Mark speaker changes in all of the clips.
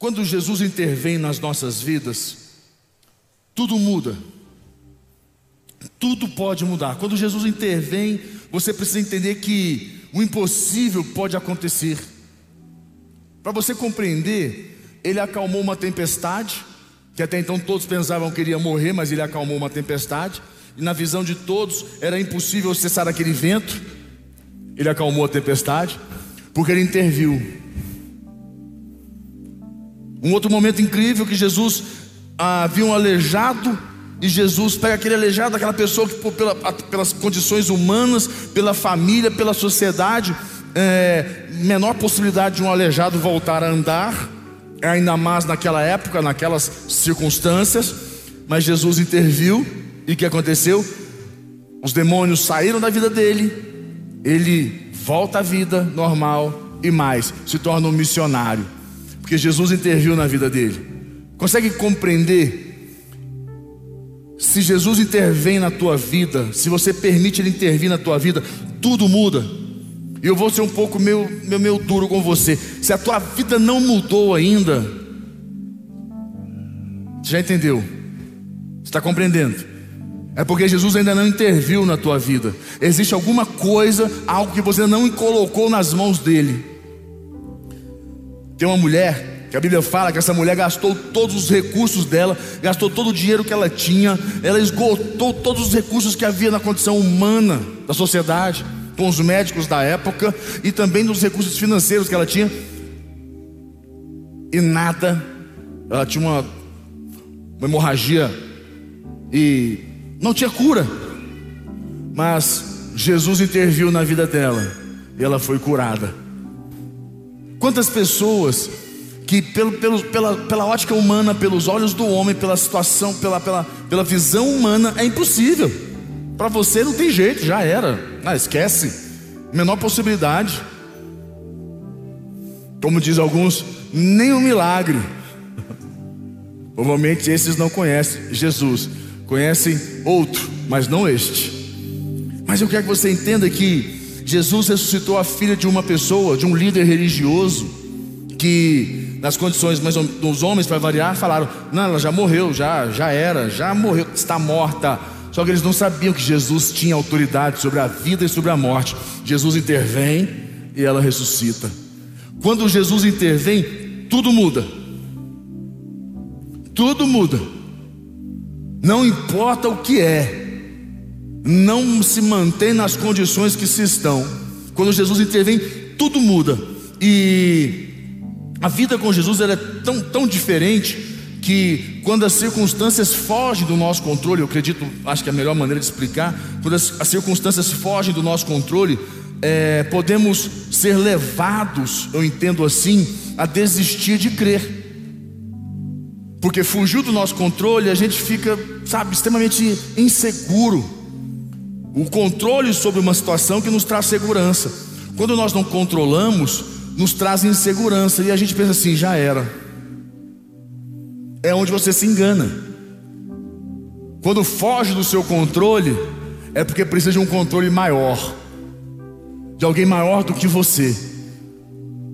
Speaker 1: Quando Jesus intervém nas nossas vidas, tudo muda. Tudo pode mudar. Quando Jesus intervém, você precisa entender que o impossível pode acontecer. Para você compreender, ele acalmou uma tempestade, que até então todos pensavam que iria morrer, mas ele acalmou uma tempestade, e na visão de todos era impossível cessar aquele vento. Ele acalmou a tempestade, porque ele interviu. Um outro momento incrível que Jesus ah, viu um aleijado e Jesus pega aquele aleijado, aquela pessoa que por, pela, pelas condições humanas, pela família, pela sociedade, é, menor possibilidade de um aleijado voltar a andar, ainda mais naquela época, naquelas circunstâncias, mas Jesus interviu e o que aconteceu? Os demônios saíram da vida dele, ele volta à vida normal e mais, se torna um missionário, porque Jesus interviu na vida dele. Consegue compreender se Jesus intervém na tua vida, se você permite Ele intervir na tua vida, tudo muda. E eu vou ser um pouco meio, meio, meio duro com você. Se a tua vida não mudou ainda, já entendeu? Está compreendendo? É porque Jesus ainda não interviu na tua vida. Existe alguma coisa, algo que você não colocou nas mãos dele. Tem uma mulher que a Bíblia fala que essa mulher gastou todos os recursos dela, gastou todo o dinheiro que ela tinha, ela esgotou todos os recursos que havia na condição humana da sociedade, com os médicos da época e também nos recursos financeiros que ela tinha. E nada, ela tinha uma, uma hemorragia e não tinha cura. Mas Jesus interviu na vida dela e ela foi curada. Quantas pessoas que pelo, pelo, pela, pela ótica humana, pelos olhos do homem, pela situação, pela, pela, pela visão humana, é impossível. Para você não tem jeito, já era. Ah, esquece. Menor possibilidade. Como diz alguns, nem um milagre. Provavelmente esses não conhecem Jesus, conhecem outro, mas não este. Mas eu quero que você entenda que Jesus ressuscitou a filha de uma pessoa, de um líder religioso, que nas condições mas dos homens, para variar, falaram: não, ela já morreu, já, já era, já morreu, está morta. Só que eles não sabiam que Jesus tinha autoridade sobre a vida e sobre a morte. Jesus intervém e ela ressuscita. Quando Jesus intervém, tudo muda. Tudo muda. Não importa o que é, não se mantém nas condições que se estão. Quando Jesus intervém, tudo muda. E a vida com Jesus é tão, tão diferente que quando as circunstâncias fogem do nosso controle, eu acredito, acho que é a melhor maneira de explicar, quando as, as circunstâncias fogem do nosso controle, é, podemos ser levados, eu entendo assim, a desistir de crer. Porque fugiu do nosso controle, a gente fica, sabe, extremamente inseguro. O controle sobre uma situação que nos traz segurança. Quando nós não controlamos, nos traz insegurança e a gente pensa assim: já era. É onde você se engana. Quando foge do seu controle, é porque precisa de um controle maior, de alguém maior do que você.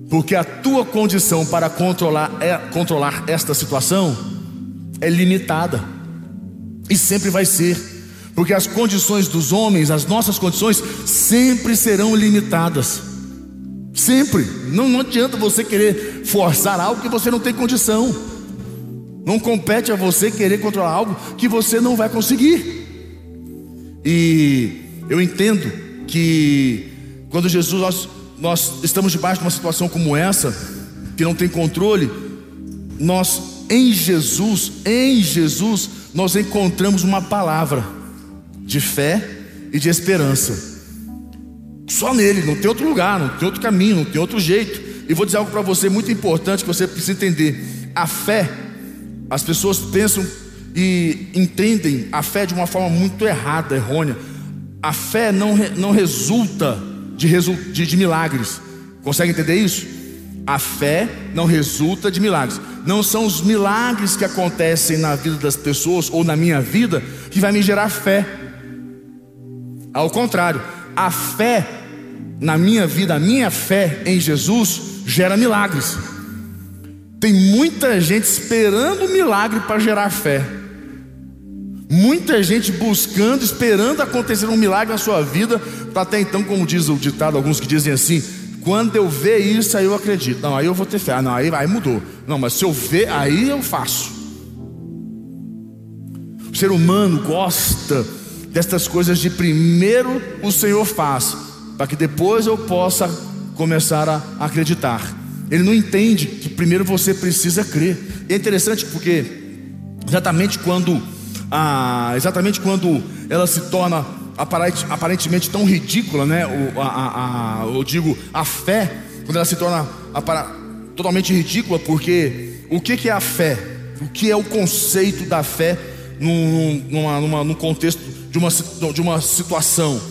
Speaker 1: Porque a tua condição para controlar, é, controlar esta situação é limitada. E sempre vai ser. Porque as condições dos homens, as nossas condições, sempre serão limitadas. Sempre. Não, não adianta você querer forçar algo que você não tem condição. Não compete a você querer controlar algo que você não vai conseguir. E eu entendo que quando Jesus nós, nós estamos debaixo de uma situação como essa, que não tem controle, nós em Jesus, em Jesus, nós encontramos uma palavra de fé e de esperança. Só nele, não tem outro lugar, não tem outro caminho, não tem outro jeito. E vou dizer algo para você muito importante que você precisa entender. A fé, as pessoas pensam e entendem a fé de uma forma muito errada, errônea. A fé não, não resulta de, de, de milagres. Consegue entender isso? A fé não resulta de milagres. Não são os milagres que acontecem na vida das pessoas ou na minha vida que vai me gerar fé. Ao contrário, a fé na minha vida, a minha fé em Jesus gera milagres. Tem muita gente esperando milagre para gerar fé. Muita gente buscando, esperando acontecer um milagre na sua vida, para até então, como diz o ditado, alguns que dizem assim: quando eu ver isso, aí eu acredito. Não, aí eu vou ter fé. Ah, não, aí, aí mudou. Não, mas se eu ver, aí eu faço. O ser humano gosta destas coisas de primeiro o Senhor faz, para que depois eu possa começar a acreditar. Ele não entende que primeiro você precisa crer. E é interessante porque exatamente quando ah, exatamente quando ela se torna aparentemente tão ridícula, né? O, a, a, eu digo a fé, quando ela se torna totalmente ridícula, porque o que, que é a fé? O que é o conceito da fé num, numa, numa, num contexto de uma, de uma situação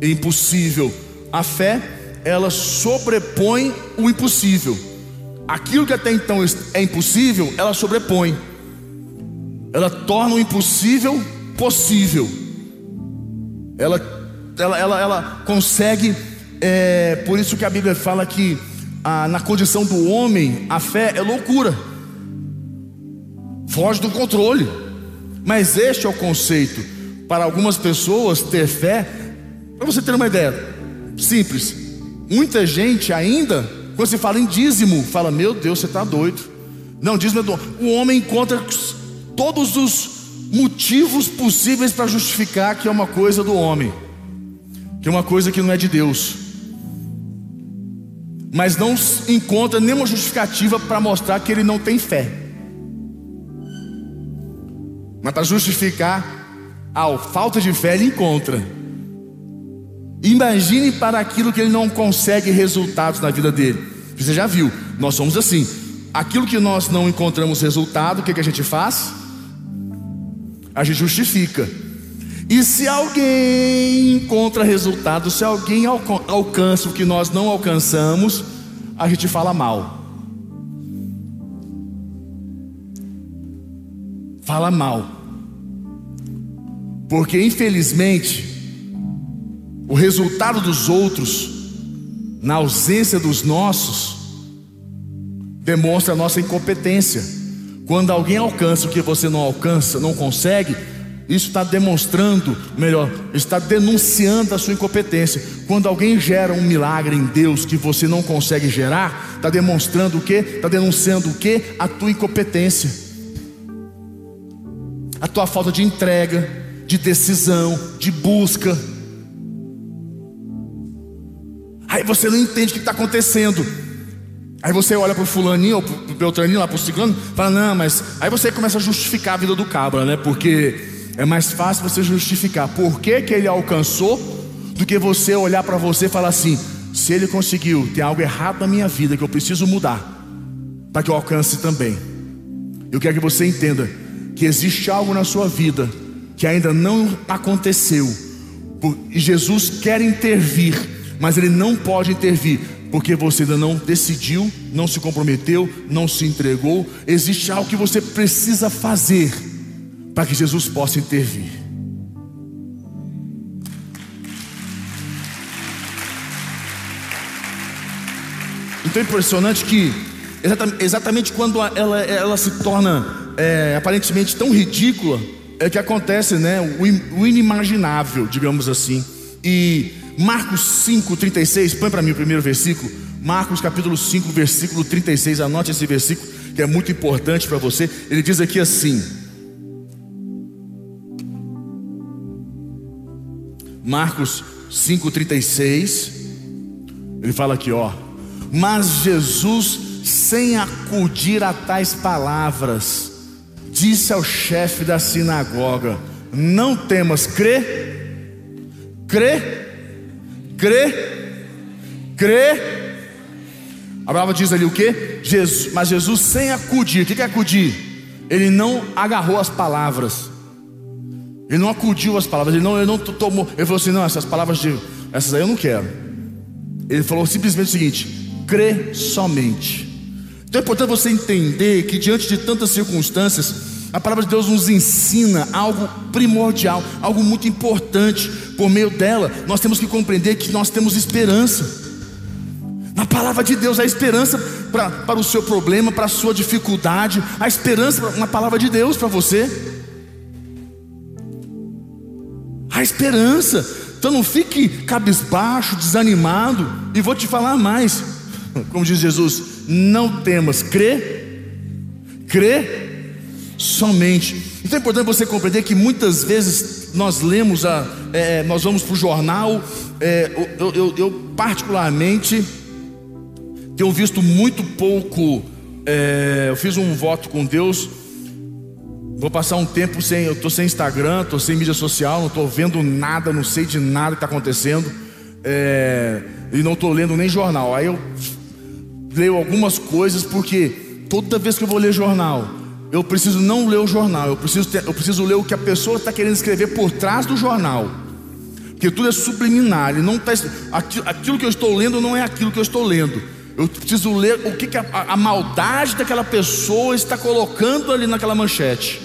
Speaker 1: impossível? A fé ela sobrepõe o impossível. Aquilo que até então é impossível, ela sobrepõe. Ela torna o impossível possível. Ela, ela, ela, ela consegue, é, por isso que a Bíblia fala que a, na condição do homem, a fé é loucura, foge do controle. Mas este é o conceito. Para algumas pessoas, ter fé, para você ter uma ideia simples, Muita gente ainda, quando se fala em dízimo, fala: Meu Deus, você está doido. Não, dízimo é do... O homem encontra todos os motivos possíveis para justificar que é uma coisa do homem, que é uma coisa que não é de Deus. Mas não encontra nenhuma justificativa para mostrar que ele não tem fé. Mas para justificar a falta de fé, ele encontra. Imagine para aquilo que ele não consegue resultados na vida dele. Você já viu, nós somos assim. Aquilo que nós não encontramos resultado, o que, que a gente faz? A gente justifica. E se alguém encontra resultado, se alguém alcança o que nós não alcançamos, a gente fala mal. Fala mal. Porque infelizmente, o resultado dos outros, na ausência dos nossos, demonstra a nossa incompetência. Quando alguém alcança o que você não alcança, não consegue, isso está demonstrando, melhor, está denunciando a sua incompetência. Quando alguém gera um milagre em Deus que você não consegue gerar, está demonstrando o que? Está denunciando o que? A tua incompetência, a tua falta de entrega, de decisão, de busca. Aí você não entende o que está acontecendo. Aí você olha para o fulaninho ou para o Beltraninho, lá para o ciclano, fala, não, mas. Aí você começa a justificar a vida do cabra, né? Porque é mais fácil você justificar por que, que ele alcançou do que você olhar para você e falar assim: se ele conseguiu, tem algo errado na minha vida que eu preciso mudar, para que eu alcance também. Eu quero que você entenda que existe algo na sua vida que ainda não aconteceu, e Jesus quer intervir mas ele não pode intervir, porque você ainda não decidiu, não se comprometeu, não se entregou. Existe algo que você precisa fazer para que Jesus possa intervir. Então é impressionante que exatamente quando ela, ela se torna é, aparentemente tão ridícula, é que acontece né, o inimaginável, digamos assim. E Marcos 5, 36, põe para mim o primeiro versículo. Marcos capítulo 5, versículo 36. Anote esse versículo que é muito importante para você. Ele diz aqui assim: Marcos 36. Ele fala aqui, ó. Mas Jesus, sem acudir a tais palavras, disse ao chefe da sinagoga: Não temas, crê, crê crê, crê. A palavra diz ali o que? Jesus, mas Jesus sem acudir, o que é acudir? Ele não agarrou as palavras, ele não acudiu as palavras, ele não, ele não tomou, ele falou assim: não, essas palavras de, essas aí eu não quero. Ele falou simplesmente o seguinte: crê somente. Então é importante você entender que diante de tantas circunstâncias, a palavra de Deus nos ensina algo primordial, algo muito importante. Por meio dela, nós temos que compreender que nós temos esperança. Na palavra de Deus, a esperança pra, para o seu problema, para a sua dificuldade. A esperança, uma palavra de Deus para você. A esperança. Então não fique cabisbaixo, desanimado. E vou te falar mais. Como diz Jesus, não temas, crê, crê? Somente. Então é importante você compreender que muitas vezes nós lemos, a, é, nós vamos para o jornal, é, eu, eu, eu, particularmente tenho visto muito pouco, é, eu fiz um voto com Deus, vou passar um tempo sem, eu estou sem Instagram, estou sem mídia social, não estou vendo nada, não sei de nada que está acontecendo, é, e não estou lendo nem jornal, aí eu leio algumas coisas porque toda vez que eu vou ler jornal, eu preciso não ler o jornal, eu preciso, ter, eu preciso ler o que a pessoa está querendo escrever por trás do jornal. Porque tudo é subliminar, ele não tá, aquilo, aquilo que eu estou lendo não é aquilo que eu estou lendo. Eu preciso ler o que, que a, a, maldade daquela pessoa está colocando ali naquela manchete.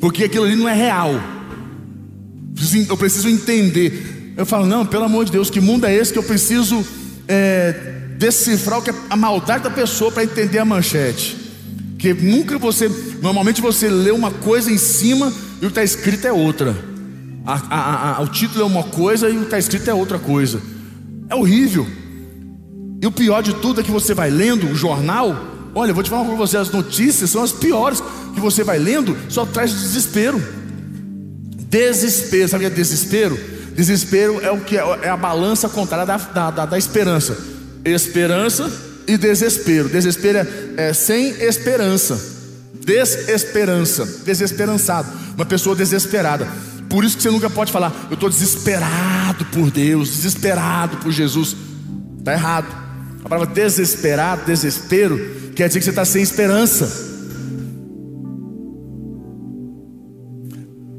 Speaker 1: Porque aquilo ali não é real. Eu preciso entender. Eu falo, não, pelo amor de Deus, que mundo é esse que eu preciso é, decifrar o que é a maldade da pessoa para entender a manchete? Porque nunca você, normalmente você lê uma coisa em cima e o que está escrito é outra. A, a, a, o título é uma coisa e o que está escrito é outra coisa. É horrível. E o pior de tudo é que você vai lendo o jornal. Olha, eu vou te falar para você, as notícias são as piores que você vai lendo, só traz desespero. Desespero, sabe o que é desespero? Desespero é o que é, é a balança contrária da, da, da, da esperança. Esperança e desespero. Desespero é, é sem esperança. Desesperança, desesperançado, uma pessoa desesperada. Por isso que você nunca pode falar, eu estou desesperado por Deus, desesperado por Jesus. Está errado. A palavra desesperado, desespero, quer dizer que você está sem esperança.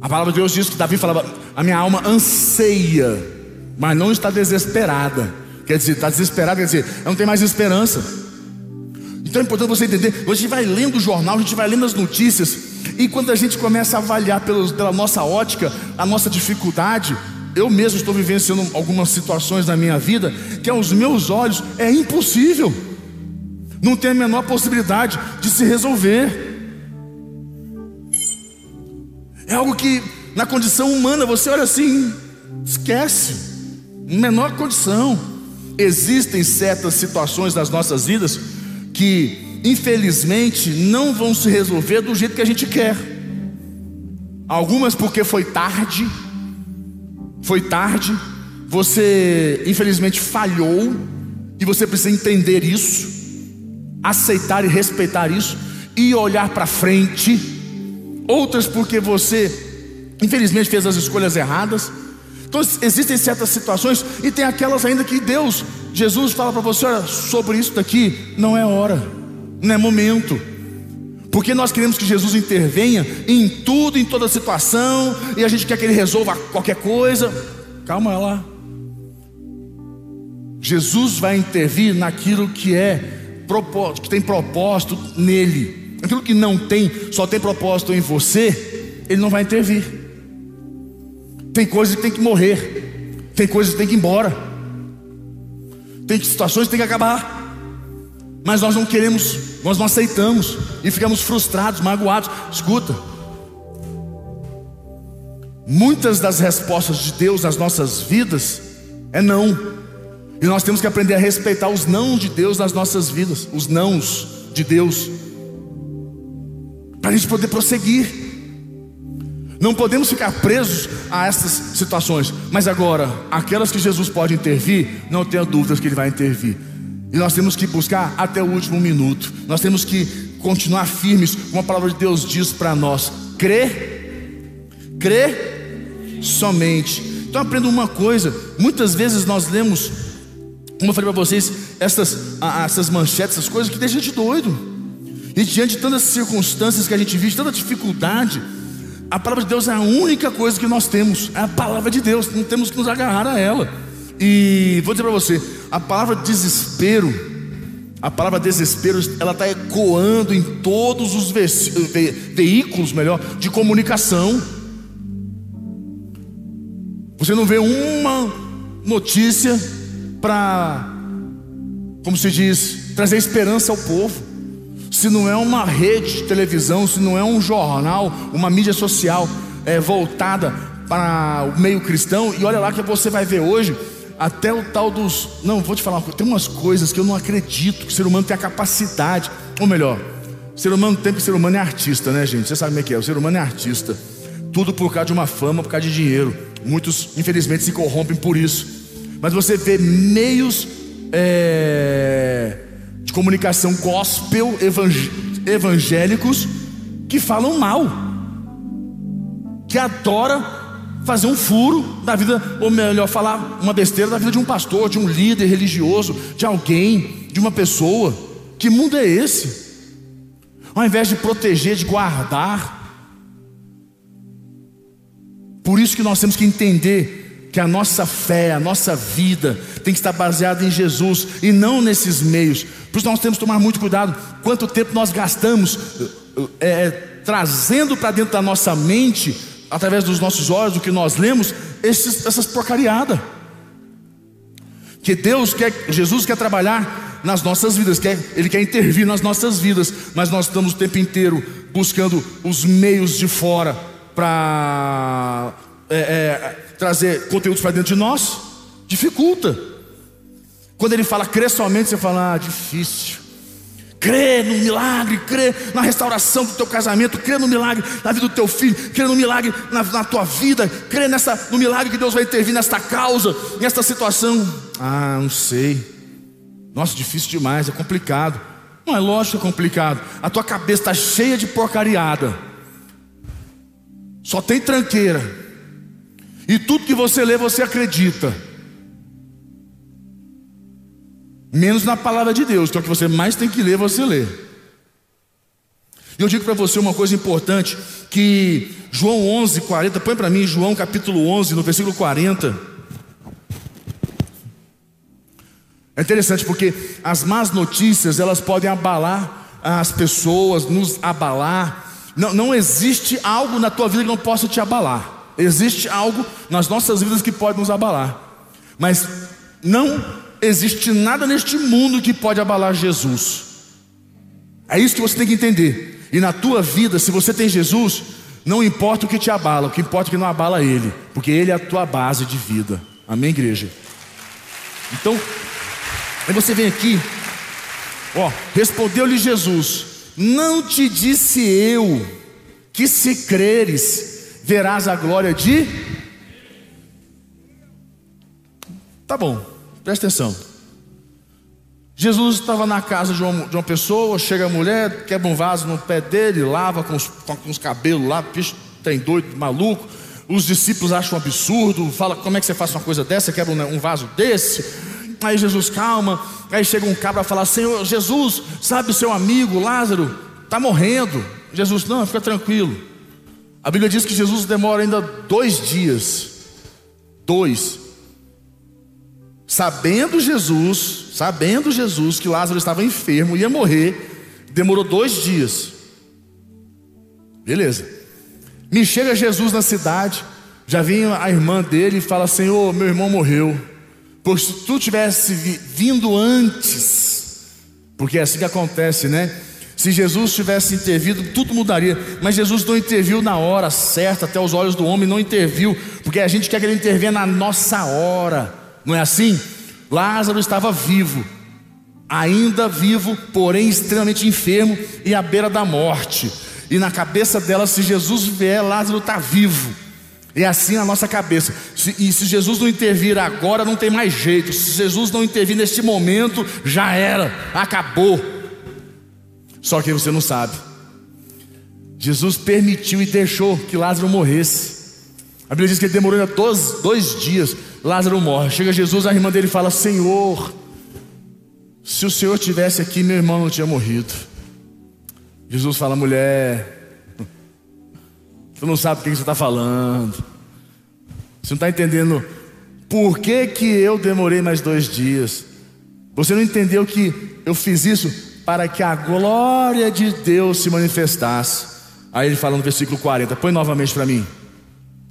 Speaker 1: A palavra de Deus diz que Davi falava: A minha alma anseia, mas não está desesperada. Quer dizer, está desesperado, quer dizer, não tem mais esperança. Então é importante você entender. A gente vai lendo o jornal, a gente vai lendo as notícias, e quando a gente começa a avaliar pelos, pela nossa ótica, a nossa dificuldade, eu mesmo estou vivenciando algumas situações na minha vida que aos meus olhos é impossível, não tem a menor possibilidade de se resolver. É algo que na condição humana você olha assim, esquece, menor condição. Existem certas situações nas nossas vidas que, infelizmente, não vão se resolver do jeito que a gente quer. Algumas porque foi tarde, foi tarde, você infelizmente falhou, e você precisa entender isso, aceitar e respeitar isso, e olhar para frente. Outras porque você, infelizmente, fez as escolhas erradas então existem certas situações e tem aquelas ainda que Deus, Jesus fala para você, olha, sobre isso daqui não é hora, não é momento. Porque nós queremos que Jesus intervenha em tudo, em toda situação, e a gente quer que ele resolva qualquer coisa. Calma lá. Jesus vai intervir naquilo que é que tem propósito nele. Aquilo que não tem, só tem propósito em você, ele não vai intervir. Tem coisas que tem que morrer. Tem coisas que tem que ir embora. Tem situações que tem que acabar. Mas nós não queremos, nós não aceitamos e ficamos frustrados, magoados. Escuta. Muitas das respostas de Deus nas nossas vidas é não. E nós temos que aprender a respeitar os não de Deus nas nossas vidas, os nãos de Deus, para a gente poder prosseguir. Não podemos ficar presos a essas situações. Mas agora, aquelas que Jesus pode intervir, não tenha dúvidas que Ele vai intervir. E nós temos que buscar até o último minuto. Nós temos que continuar firmes, como a palavra de Deus diz para nós: crer, crer somente. Então aprenda uma coisa: muitas vezes nós lemos, como eu falei para vocês, essas, essas manchetes, essas coisas que deixam a gente doido. E diante de tantas circunstâncias que a gente vive, tanta dificuldade, a palavra de Deus é a única coisa que nós temos, é a palavra de Deus, não temos que nos agarrar a ela. E vou dizer para você, a palavra desespero, a palavra desespero, ela está ecoando em todos os ve ve veículos, melhor, de comunicação. Você não vê uma notícia para como se diz, trazer esperança ao povo. Se não é uma rede de televisão, se não é um jornal, uma mídia social é, voltada para o meio cristão, e olha lá que você vai ver hoje até o tal dos. Não, vou te falar, tem umas coisas que eu não acredito que o ser humano tem a capacidade, ou melhor, o ser humano tem que o ser humano é artista, né, gente? Você sabe como é que é? O ser humano é artista. Tudo por causa de uma fama, por causa de dinheiro. Muitos, infelizmente, se corrompem por isso. Mas você vê meios é, de comunicação gospel evangélicos que falam mal, que adora fazer um furo da vida, ou melhor, falar uma besteira da vida de um pastor, de um líder religioso, de alguém, de uma pessoa. Que mundo é esse? Ao invés de proteger, de guardar. Por isso que nós temos que entender que a nossa fé, a nossa vida tem que estar baseada em Jesus e não nesses meios. Por isso nós temos que tomar muito cuidado. Quanto tempo nós gastamos é, trazendo para dentro da nossa mente através dos nossos olhos, do que nós lemos, esses, essas porcariadas. Que Deus quer, Jesus quer trabalhar nas nossas vidas, quer, Ele quer intervir nas nossas vidas, mas nós estamos o tempo inteiro buscando os meios de fora para é, é, trazer conteúdos para dentro de nós, dificulta. Quando Ele fala crer somente, você fala, ah, difícil crê no milagre, crê na restauração do teu casamento, crê no milagre na vida do teu filho, crê no milagre na, na tua vida, crê nessa, no milagre que Deus vai intervir nesta causa, nesta situação. Ah, não sei. Nossa, difícil demais, é complicado. Não é lógico que é complicado. A tua cabeça está cheia de porcariada. Só tem tranqueira. E tudo que você lê, você acredita. Menos na palavra de Deus, que é o que você mais tem que ler, você lê. E eu digo para você uma coisa importante, que João 11, 40, põe para mim João capítulo 11, no versículo 40. É interessante porque as más notícias, elas podem abalar as pessoas, nos abalar. Não, não existe algo na tua vida que não possa te abalar. Existe algo nas nossas vidas que pode nos abalar. Mas não existe nada neste mundo que pode abalar Jesus. É isso que você tem que entender. E na tua vida, se você tem Jesus, não importa o que te abala, o que importa é que não abala Ele, porque Ele é a tua base de vida. Amém, igreja? Então, aí você vem aqui, ó, respondeu-lhe Jesus: Não te disse eu que se creres, verás a glória de. Tá bom. Presta atenção. Jesus estava na casa de uma, de uma, pessoa, chega a mulher, quebra um vaso no pé dele, lava com os, com os cabelos lá, bicho tem doido, maluco. Os discípulos acham um absurdo, fala como é que você faz uma coisa dessa, quebra um, um vaso desse. Aí Jesus calma, aí chega um cabra e fala: Senhor Jesus, sabe seu amigo Lázaro está morrendo. Jesus, não, fica tranquilo. A Bíblia diz que Jesus demora ainda dois dias. Dois Sabendo Jesus, sabendo Jesus que Lázaro estava enfermo, ia morrer, demorou dois dias. Beleza. Me chega Jesus na cidade, já vem a irmã dele e fala: Senhor, meu irmão morreu. Pois se tu tivesse vindo antes, porque é assim que acontece, né? Se Jesus tivesse intervido, tudo mudaria. Mas Jesus não interviu na hora certa, até os olhos do homem não interviu, porque a gente quer que ele intervenha na nossa hora. Não é assim? Lázaro estava vivo, ainda vivo, porém extremamente enfermo e à beira da morte. E na cabeça dela, se Jesus vier, Lázaro está vivo. É assim a nossa cabeça. E se Jesus não intervir agora, não tem mais jeito. Se Jesus não intervir neste momento, já era, acabou. Só que você não sabe. Jesus permitiu e deixou que Lázaro morresse. A Bíblia diz que ele demorou ainda dois, dois dias. Lázaro morre. Chega Jesus, a irmã dele fala: Senhor, se o Senhor tivesse aqui, meu irmão não tinha morrido. Jesus fala: mulher, tu não sabe o que você está falando. Você não está entendendo por que, que eu demorei mais dois dias. Você não entendeu que eu fiz isso para que a glória de Deus se manifestasse. Aí ele fala no versículo 40, põe novamente para mim.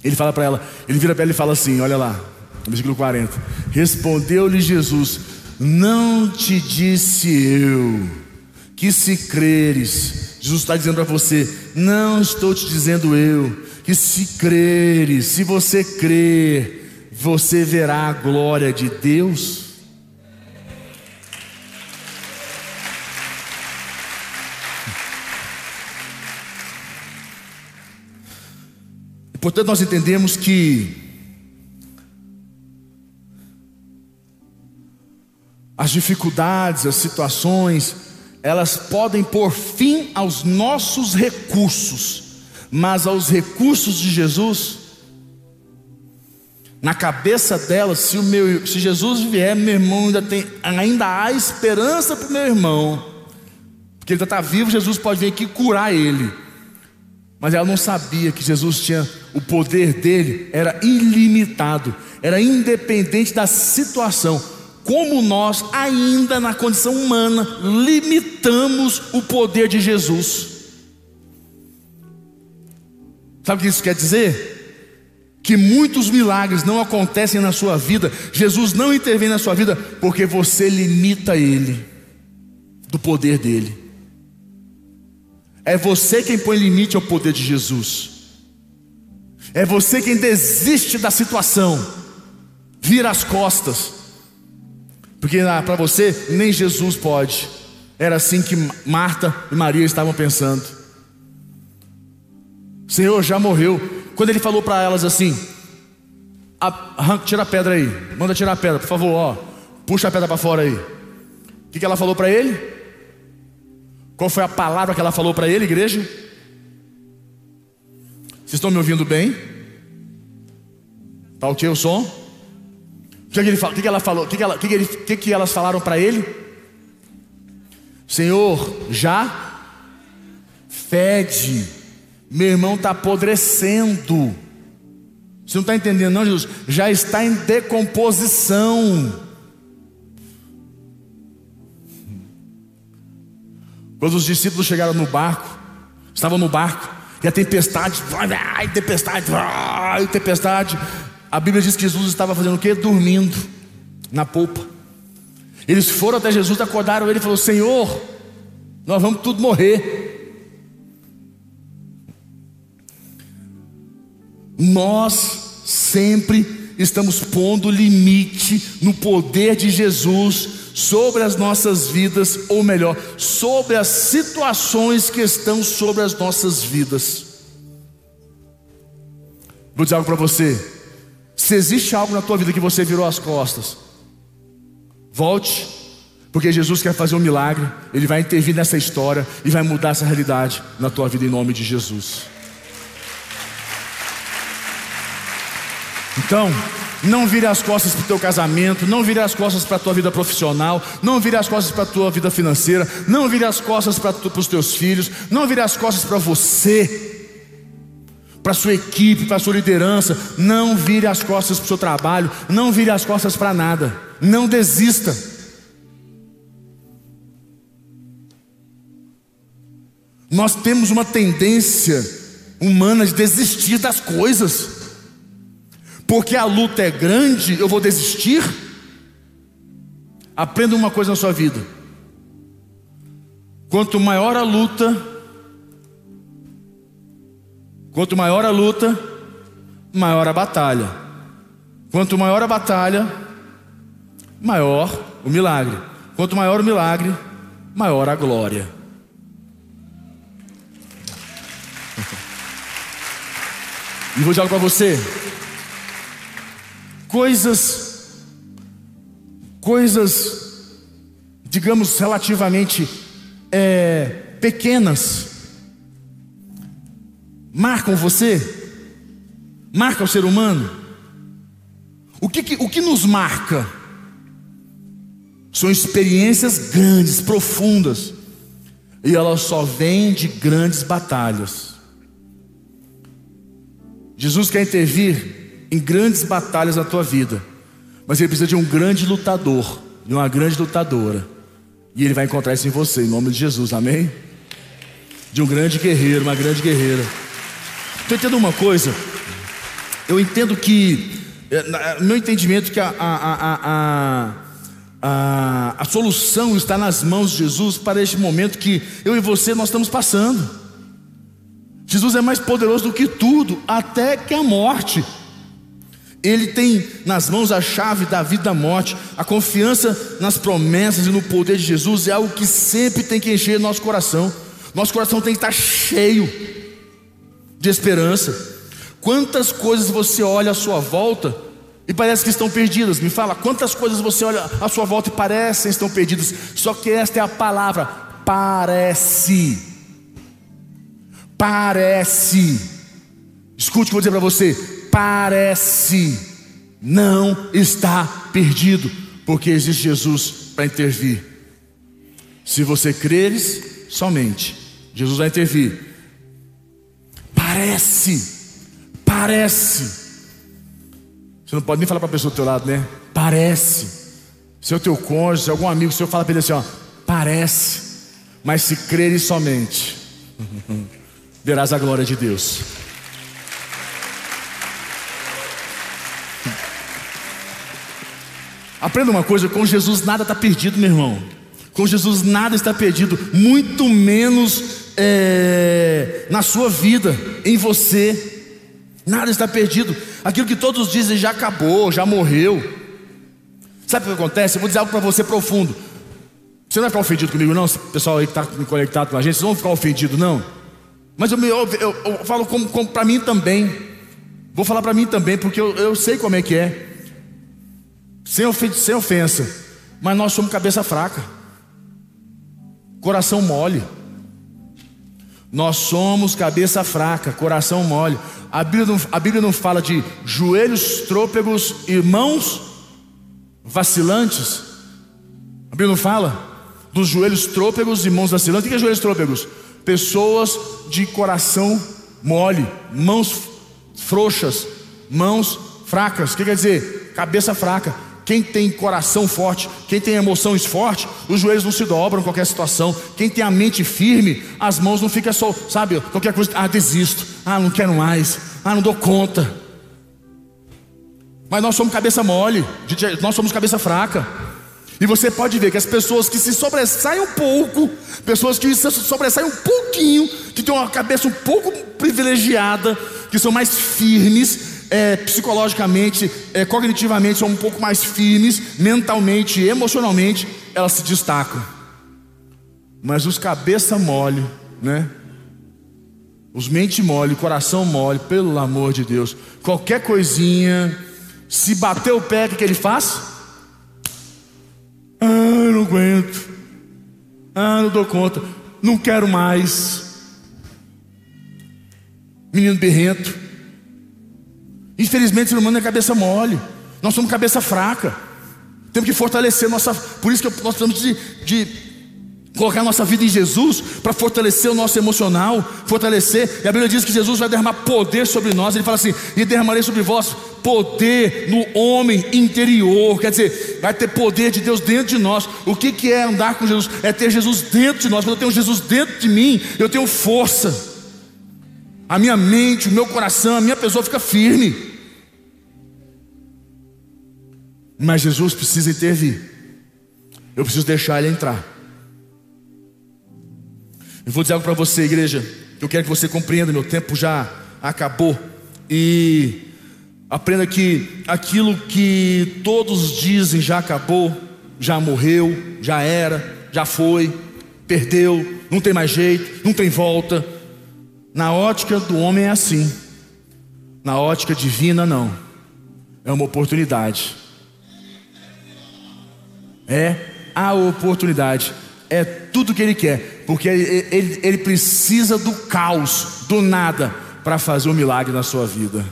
Speaker 1: Ele fala para ela, ele vira para ela e fala assim: Olha lá, versículo 40. Respondeu-lhe Jesus: Não te disse eu que se creres, Jesus está dizendo para você, não estou te dizendo eu, que se creres, se você crer, você verá a glória de Deus. Portanto, nós entendemos que as dificuldades, as situações, elas podem pôr fim aos nossos recursos, mas aos recursos de Jesus, na cabeça dela, se, o meu, se Jesus vier, meu irmão ainda tem, ainda há esperança para o meu irmão, porque ele está vivo, Jesus pode vir aqui curar ele. Mas ela não sabia que Jesus tinha o poder dele era ilimitado, era independente da situação. Como nós ainda na condição humana limitamos o poder de Jesus. Sabe o que isso quer dizer? Que muitos milagres não acontecem na sua vida, Jesus não intervém na sua vida porque você limita ele do poder dele. É você quem põe limite ao poder de Jesus. É você quem desiste da situação, vira as costas, porque ah, para você nem Jesus pode. Era assim que Marta e Maria estavam pensando. O Senhor já morreu. Quando ele falou para elas assim: arranca, tira a pedra aí, manda tirar a pedra, por favor, ó, puxa a pedra para fora aí. O que, que ela falou para ele? Qual foi a palavra que ela falou para ele, igreja? Vocês estão me ouvindo bem? Está ok o som? Que, é que, ele, o que, que ela falou? O que, que, que, que, que, que elas falaram para ele? Senhor, já fede, meu irmão está apodrecendo. Você não está entendendo, não, Jesus? Já está em decomposição. Quando os discípulos chegaram no barco, estavam no barco, e a tempestade, ai, tempestade, ai, tempestade. A Bíblia diz que Jesus estava fazendo o quê? Dormindo na polpa. Eles foram até Jesus, acordaram ele e falou: Senhor, nós vamos tudo morrer. Nós sempre estamos pondo limite no poder de Jesus sobre as nossas vidas, ou melhor, sobre as situações que estão sobre as nossas vidas. Vou dizer algo para você. Se existe algo na tua vida que você virou as costas, volte, porque Jesus quer fazer um milagre, Ele vai intervir nessa história e vai mudar essa realidade na tua vida em nome de Jesus. Então, não vire as costas para o teu casamento, não vire as costas para a tua vida profissional, não vire as costas para a tua vida financeira, não vire as costas para, os teus filhos, não vire as costas para você, para sua equipe, para sua liderança, não vire as costas para o seu trabalho, não vire as costas para nada, não desista. Nós temos uma tendência humana de desistir das coisas porque a luta é grande, eu vou desistir? Aprenda uma coisa na sua vida: quanto maior a luta, quanto maior a luta, maior a batalha. Quanto maior a batalha, maior o milagre. Quanto maior o milagre, maior a glória. E vou dizer para você: coisas, coisas, digamos, relativamente é, pequenas, marcam você, marca o ser humano. O que, o que nos marca? São experiências grandes, profundas, e elas só vêm de grandes batalhas. Jesus quer intervir em grandes batalhas na tua vida, mas ele precisa de um grande lutador, de uma grande lutadora, e ele vai encontrar isso em você, em nome de Jesus, amém? De um grande guerreiro, uma grande guerreira. Estou entendendo uma coisa? Eu entendo que, é, meu entendimento que a, a, a, a, a solução está nas mãos de Jesus para este momento que eu e você nós estamos passando. Jesus é mais poderoso do que tudo, até que a morte. Ele tem nas mãos a chave da vida e da morte. A confiança nas promessas e no poder de Jesus é algo que sempre tem que encher nosso coração. Nosso coração tem que estar cheio de esperança. Quantas coisas você olha à sua volta e parece que estão perdidas? Me fala, quantas coisas você olha à sua volta e parecem estão perdidas? Só que esta é a palavra: parece. Parece. Escute o que eu vou dizer para você parece não está perdido, porque existe Jesus para intervir. Se você creres somente, Jesus vai intervir. Parece, parece. Você não pode nem falar para a pessoa do teu lado, né? Parece. Se é o teu cônjuge, algum amigo, se eu falar para ele assim, ó, parece. Mas se creres somente, verás a glória de Deus. Aprenda uma coisa: com Jesus nada está perdido, meu irmão. Com Jesus nada está perdido, muito menos é, na sua vida, em você. Nada está perdido. Aquilo que todos dizem já acabou, já morreu. Sabe o que acontece? Eu vou dizer algo para você profundo. Você não vai ficar ofendido comigo, não? Pessoal aí que está conectado com a gente, vocês não vão ficar ofendidos, não? Mas eu, eu, eu, eu falo como, como para mim também. Vou falar para mim também, porque eu, eu sei como é que é sem, ofensa, sem ofensa, mas nós somos cabeça fraca, coração mole. Nós somos cabeça fraca, coração mole. A Bíblia, não, a Bíblia não fala de joelhos trôpegos e mãos vacilantes. A Bíblia não fala dos joelhos trôpegos e mãos vacilantes. O que é joelhos trôpegos? Pessoas de coração mole, mãos frouxas, mãos fracas. O que quer dizer? Cabeça fraca. Quem tem coração forte, quem tem emoções fortes, os joelhos não se dobram em qualquer situação. Quem tem a mente firme, as mãos não ficam só, sabe, qualquer coisa, ah, desisto, ah, não quero mais, ah, não dou conta. Mas nós somos cabeça mole, nós somos cabeça fraca. E você pode ver que as pessoas que se sobressaem um pouco, pessoas que se sobressaem um pouquinho, que têm uma cabeça um pouco privilegiada, que são mais firmes, é, psicologicamente, é, cognitivamente são um pouco mais firmes, mentalmente, emocionalmente, elas se destacam. Mas os cabeça mole, né? Os mente mole, coração mole, pelo amor de Deus. Qualquer coisinha, se bater o pé, o que, que ele faz? Ah, não aguento. Ah, não dou conta. Não quero mais. Menino berrento. Infelizmente, o ser humano é cabeça mole. Nós somos cabeça fraca. Temos que fortalecer nossa. Por isso que nós precisamos de, de colocar nossa vida em Jesus para fortalecer o nosso emocional, fortalecer. E a Bíblia diz que Jesus vai derramar poder sobre nós. Ele fala assim: e derramarei sobre vós poder no homem interior. Quer dizer, vai ter poder de Deus dentro de nós. O que, que é andar com Jesus? É ter Jesus dentro de nós. Quando eu tenho Jesus dentro de mim, eu tenho força a minha mente, o meu coração, a minha pessoa fica firme. Mas Jesus precisa intervir. Eu preciso deixar ele entrar. Eu vou dizer algo para você, igreja. Eu quero que você compreenda. Meu tempo já acabou. E aprenda que aquilo que todos dizem já acabou, já morreu, já era, já foi, perdeu, não tem mais jeito, não tem volta. Na ótica do homem é assim, na ótica divina, não. É uma oportunidade. É a oportunidade. É tudo que ele quer, porque ele, ele, ele precisa do caos, do nada, para fazer um milagre na sua vida.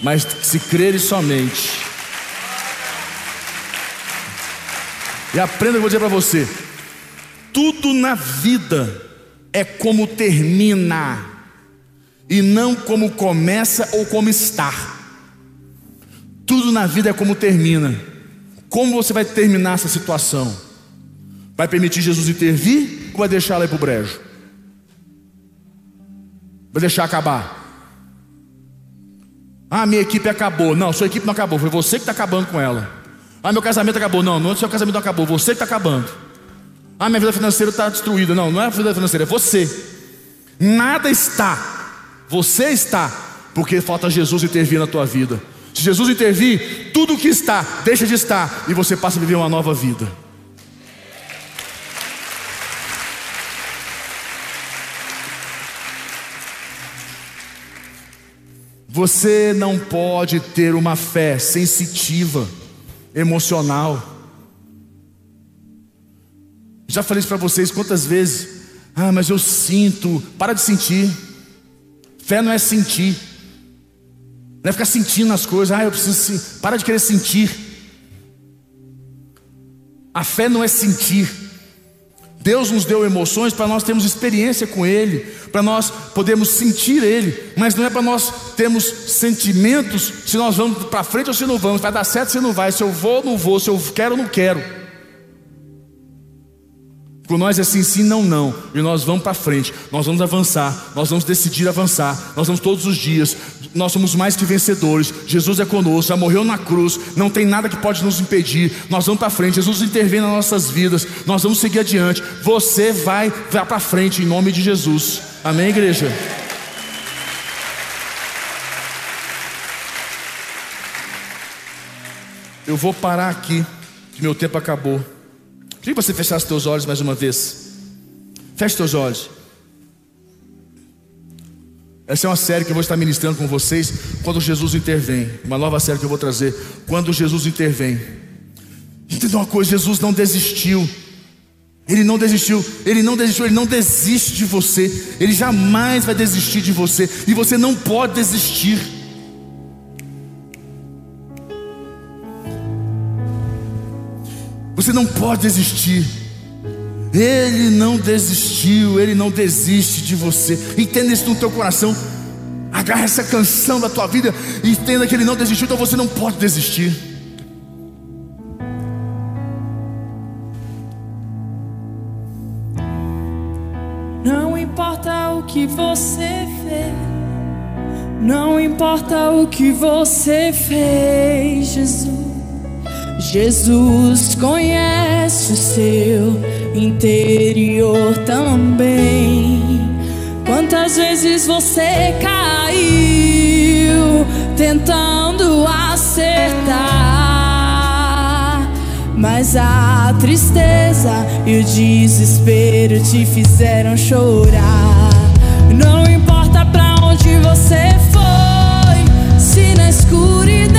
Speaker 1: Mas se crer somente. E aprenda, eu vou dizer para você: tudo na vida é como termina, e não como começa ou como está. Tudo na vida é como termina. Como você vai terminar essa situação? Vai permitir Jesus intervir ou vai deixar ela ir para o brejo? Vai deixar acabar? Ah, minha equipe acabou. Não, sua equipe não acabou, foi você que está acabando com ela. Ah, meu casamento acabou. Não, não seu casamento acabou, você que está acabando. Ah, minha vida financeira está destruída. Não, não é a vida financeira, é você. Nada está, você está, porque falta Jesus intervir na tua vida. Se Jesus intervir, tudo que está deixa de estar e você passa a viver uma nova vida. Você não pode ter uma fé sensitiva, emocional. Já falei isso para vocês quantas vezes. Ah, mas eu sinto. Para de sentir. Fé não é sentir. Não é ficar sentindo as coisas. Ah, eu preciso. Para de querer sentir. A fé não é sentir. Deus nos deu emoções para nós termos experiência com Ele, para nós podermos sentir Ele, mas não é para nós termos sentimentos se nós vamos para frente ou se não vamos, vai dar certo se não vai, se eu vou ou não vou, se eu quero ou não quero. Com nós é sim, sim, não, não. E nós vamos para frente, nós vamos avançar, nós vamos decidir avançar, nós vamos todos os dias, nós somos mais que vencedores. Jesus é conosco, já morreu na cruz, não tem nada que pode nos impedir. Nós vamos para frente, Jesus intervém nas nossas vidas, nós vamos seguir adiante. Você vai, vai para frente em nome de Jesus. Amém, igreja? Eu vou parar aqui, que meu tempo acabou. Queria que você fechasse seus olhos mais uma vez. Feche seus olhos. Essa é uma série que eu vou estar ministrando com vocês quando Jesus intervém. Uma nova série que eu vou trazer. Quando Jesus intervem. Entenda uma coisa: Jesus não desistiu. Ele não desistiu, ele não desistiu, ele não desiste de você, ele jamais vai desistir de você, e você não pode desistir. Você não pode desistir. Ele não desistiu, Ele não desiste de você. Entenda isso no teu coração. Agarra essa canção da tua vida e entenda que Ele não desistiu, então você não pode desistir.
Speaker 2: Não importa o que você fez, não importa o que você fez, Jesus. Jesus conhece o seu interior também. Quantas vezes você caiu tentando acertar, mas a tristeza e o desespero te fizeram chorar. Não importa pra onde você foi, se na escuridão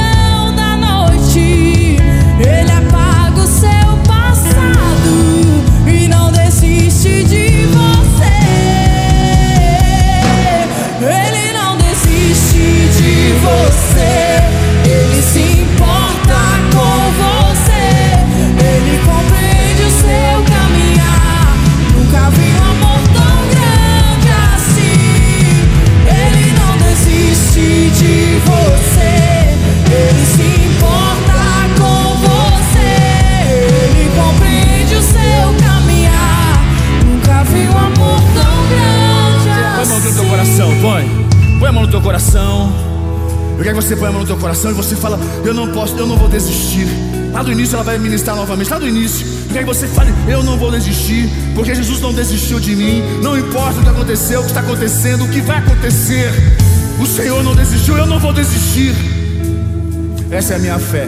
Speaker 1: coração. Eu quero que você ponha a mão no teu coração e você fala: Eu não posso, eu não vou desistir. Lá do início ela vai ministrar novamente. Lá do início, eu quero que você fale: Eu não vou desistir, porque Jesus não desistiu de mim. Não importa o que aconteceu, o que está acontecendo, o que vai acontecer. O Senhor não desistiu, eu não vou desistir. Essa é a minha fé.